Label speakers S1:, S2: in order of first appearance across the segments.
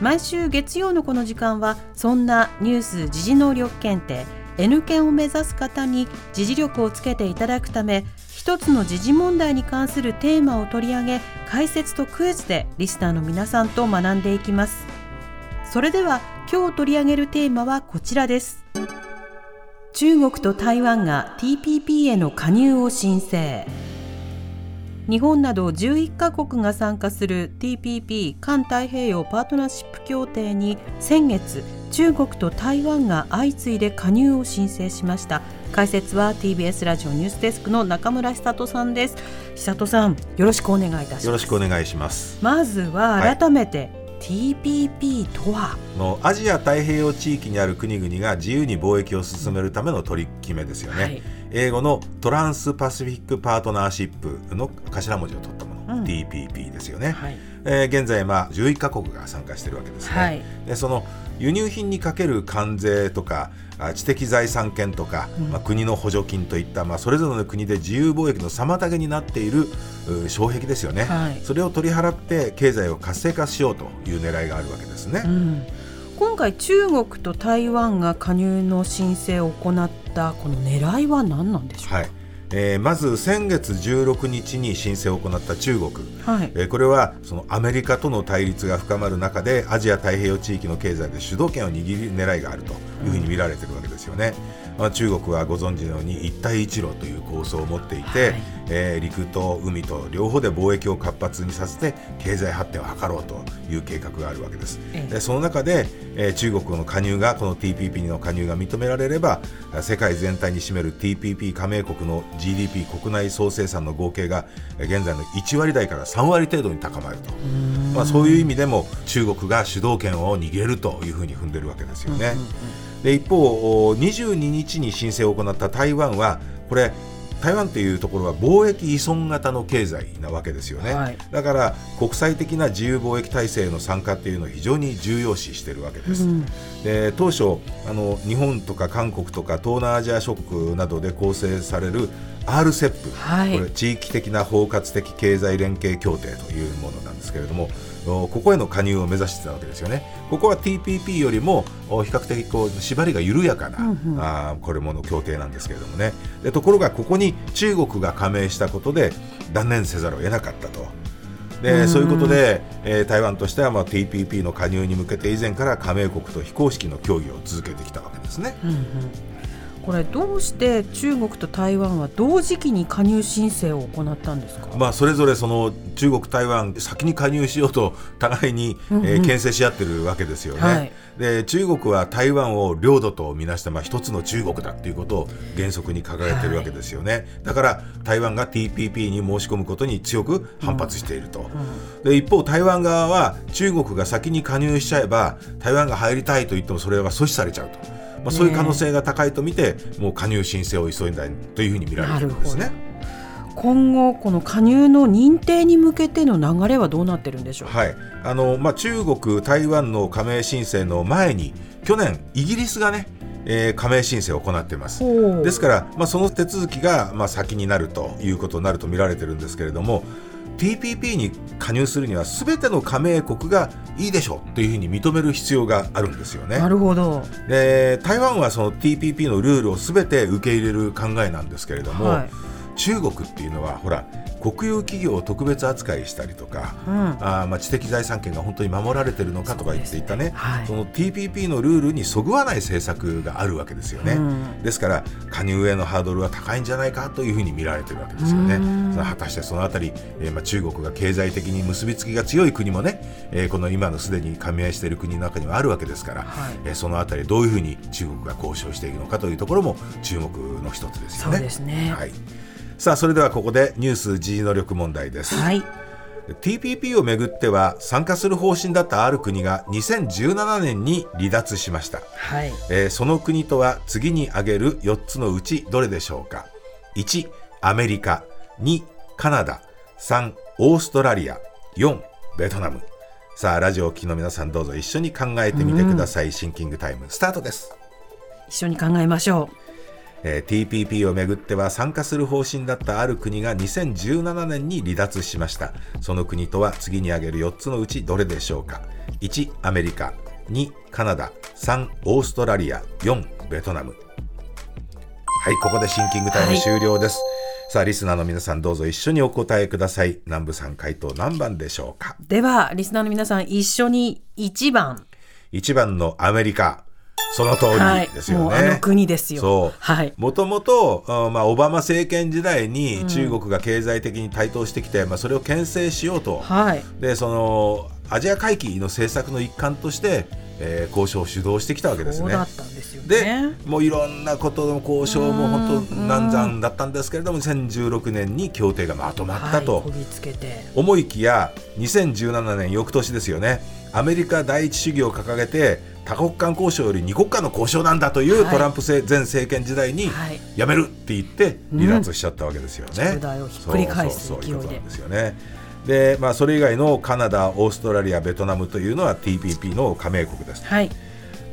S1: 毎週月曜のこの時間はそんなニュース時事能力検定 N 検を目指す方に時事力をつけていただくため一つの時事問題に関するテーマを取り上げ解説とクイズでリスナーの皆さんと学んでいきます。それでは今日取り上げるテーマはこちらです。中国と台湾が TPP への加入を申請。日本など11カ国が参加する TPP 環太平洋パートナーシップ協定に先月中国と台湾が相次いで加入を申請しました。解説は TBS ラジオニュースデスクの中村久人さんです。久人さんよろしくお願いいたします。
S2: よろしくお願いします。
S1: まずは改めて、TPP とは？
S2: のアジア太平洋地域にある国々が自由に貿易を進めるための取り決めですよね、はい英語のトランスパシフィックパートナーシップの頭文字を取ったもの、うん、TPP ですよね、はい、えー、現在、まあ、11カ国が参加しているわけですね、はい、でその輸入品にかける関税とか知的財産権とか、うん、まあ、国の補助金といった、まあ、それぞれの国で自由貿易の妨げになっている障壁ですよね、はい、それを取り払って経済を活性化しようという狙いがあるわけですね。うん。
S1: 今回中国と台湾が加入の申請を行ったこの狙いは何なんでしょうか、はい。
S2: えー、まず先月16日に申請を行った中国、はい、えー、これはそのアメリカとの対立が深まる中でアジア太平洋地域の経済で主導権を握る狙いがあるというふうに見られているわけですよね。まあ、中国はご存知のように一帯一路という構想を持っていて、はい、えー、陸と海と両方で貿易を活発にさせて経済発展を図ろうという計画があるわけです。でその中で、えー、中国の加入がこの TPP の加入が認められれば世界全体に占める TPP 加盟国の GDP 国内総生産の合計が現在の1割台から3割程度に高まると、まあ、そういう意味でも中国が主導権を握れるというふうに踏んでるわけですよね。で一方、22日に申請を行った台湾はこれ台湾というところは貿易依存型の経済なわけですよね、はい、だから国際的な自由貿易体制への参加というのを非常に重要視しているわけです、うん、で当初あの日本とか韓国とか東南アジア諸国などで構成される RCEP、はい、これ地域的な包括的経済連携協定というものなんですけれどもここへの加入を目指してたわけですよね。ここは TPP よりも比較的こう縛りが緩やかな、うんうん、あこれもの協定なんですけれどもねでところがここに中国が加盟したことで断念せざるを得なかったと。でそういうことで、えー、台湾としては、まあ、TPP の加入に向けて以前から加盟国と非公式の協議を続けてきたわけですね。うんうん
S1: これどうして中国と台湾は同時期に加入申請を行ったんですか、
S2: まあ、それぞれその中国、台湾先に加入しようと互いに、えー、牽制し合ってるわけですよね。はい、で中国は台湾を領土とみなしてまあ一つの中国だということを原則に掲げてるわけですよね、はい、だから台湾が TPP に申し込むことに強く反発していると、うん、で一方、台湾側は中国が先に加入しちゃえば台湾が入りたいと言ってもそれは阻止されちゃうと。まあ、そういう可能性が高いと見て、もう加入申請を急いだというふうに見られているんですね。
S1: 今後、この加入の認定に向けての流れはどうなってるんでしょう、
S2: はい。あのまあ、中国、台湾の加盟申請の前に去年、イギリスがねえー、加盟申請を行っています。ですから、まあ、その手続きが、まあ、先になるということになると見られてるんですけれども TPP に加入するにはすべての加盟国がいいでしょうというふうに認める必要があるんですよね。
S1: なるほど
S2: で台湾はその TPP のルールをすべて受け入れる考えなんですけれども、はい、中国っていうのはほら国有企業を特別扱いしたりとか、うん、あまあ、知的財産権が本当に守られているのかとか言っていたね、ねはい、その TPP のルールにそぐわない政策があるわけですよね、うん、ですから加入へのハードルは高いんじゃないかというふうに見られているわけですよね、その果たしてそのあたり、えー、まあ、中国が経済的に結びつきが強い国もね、えー、この今のすでに加盟している国の中にはあるわけですから、はい、えー、そのあたりどういうふうに中国が交渉していくのかというところも注目の一つですよね。
S1: そうですね。
S2: はいさあそれではここでニュース G 能力問題です、はい。TPP をめぐっては参加する方針だったある国が2017年に離脱しました、はい。えー、その国とは次に挙げる4つのうちどれでしょうか？1アメリカ。2カナダ。3オーストラリア。4ベトナム。さあラジオを聴きの皆さんどうぞ一緒に考えてみてください、うん、シンキングタイムスタートです。
S1: 一緒に考えましょう
S2: えー、TPP をめぐっては参加する方針だったある国が2017年に離脱しました。その国とは次に挙げる4つのうちどれでしょうか？1アメリカ。2カナダ。3オーストラリア。4ベトナム。はいここでシンキングタイム終了です、はい、さあリスナーの皆さんどうぞ一緒にお答えください。南部さん回答何番でしょうか？
S1: ではリスナーの皆さん一緒に1番。
S2: 1番のアメリカその通りですよね。
S1: はい、あの国ですよ。
S2: そう。はい。もともと、まあ、オバマ政権時代に中国が経済的に台頭してきて、うん、まあ、それを牽制しようと。はい。で、その、アジア回帰の政策の一環として、えー、交渉を主導してきたわけですね。で、ね、もういろんなことの交渉も本当難産だったんですけれども2016年に協定がまとまったと、はい、思いきや2017年翌年ですよねアメリカ第一主義を掲げて多国間交渉より二国間の交渉なんだというトランプ前政権時代にやめるって言って離脱しちゃったわけですよね。
S1: うん、をひっくり返す
S2: 勢いで。ですよね。で、まあ、それ以外のカナダ、オーストラリア、ベトナムというのは TPP の加盟国です。はい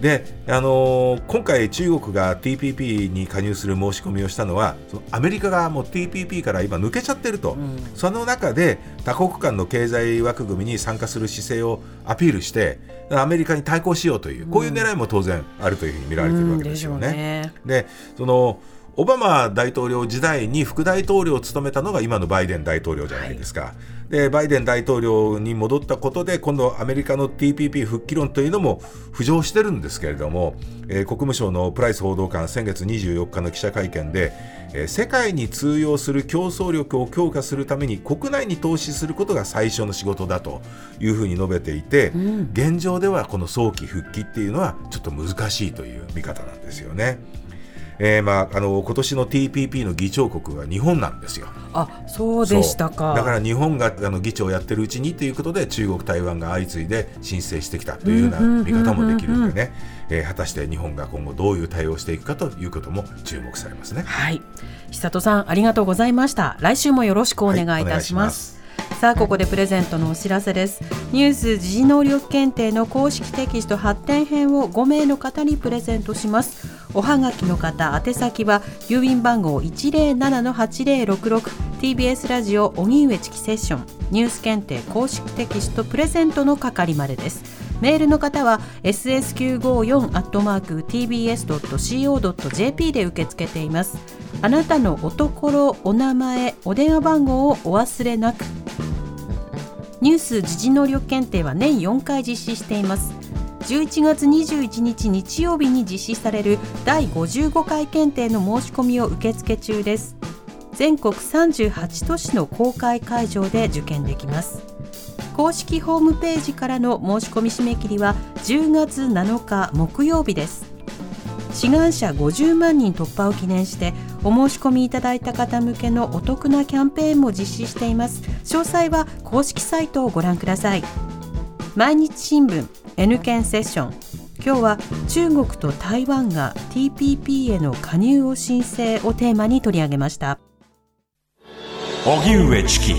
S2: であのー、今回、中国が TPP に加入する申し込みをしたのはそのアメリカがもう TPP から今抜けちゃってると、うん、その中で多国間の経済枠組みに参加する姿勢をアピールしてアメリカに対抗しようという、こういう狙いも当然あるというふうに見られているわけですよね。うん、で、ね、そのオバマ大統領時代に副大統領を務めたのが今のバイデン大統領じゃないですか。はい、でバイデン大統領に戻ったことで今度アメリカの TPP 復帰論というのも浮上してるんですけれども、えー、国務省のプライス報道官先月24日の記者会見で、えー、世界に通用する競争力を強化するために国内に投資することが最初の仕事だというふうに述べていて、うん、現状ではこの早期復帰っていうのはちょっと難しいという見方なんですよね。えーまあ、あの今年の TPP の議長国は日本なんですよ。
S1: あそうでしたか。
S2: だから日本があの議長をやってるうちにということで中国、台湾が相次いで申請してきたというような見方もできるんでね、えー、果たして日本が今後どういう対応をしていくかということも注目されますね。
S1: はい。久人さんありがとうございました。来週もよろしくお願いいたします。はいさあここでプレゼントのお知らせです。ニュース時事能力検定の公式テキスト発展編を5名の方にプレゼントしますおはがきの方宛先は郵便番号 107-8066TBS ラジオ荻上チキセッションニュース検定公式テキストプレゼントの係までです。メールの方は ss954-tbs.co.jp で受け付けています。あなたのおところお名前お電話番号をお忘れなく。ニュース時事能力検定は年4回実施しています。11月21日日曜日に実施される第55回検定の申し込みを受付中です。全国38都市の公開会場で受験できます。公式ホームページからの申し込み締め切りは10月7日木曜日です。志願者50万人突破を記念してお申し込みいただいた方向けのお得なキャンペーンも実施しています。詳細は公式サイトをご覧ください。毎日新聞 N 検セッション。今日は中国と台湾が TPP への加入を申請をテーマに取り上げました。
S3: 荻上チキ。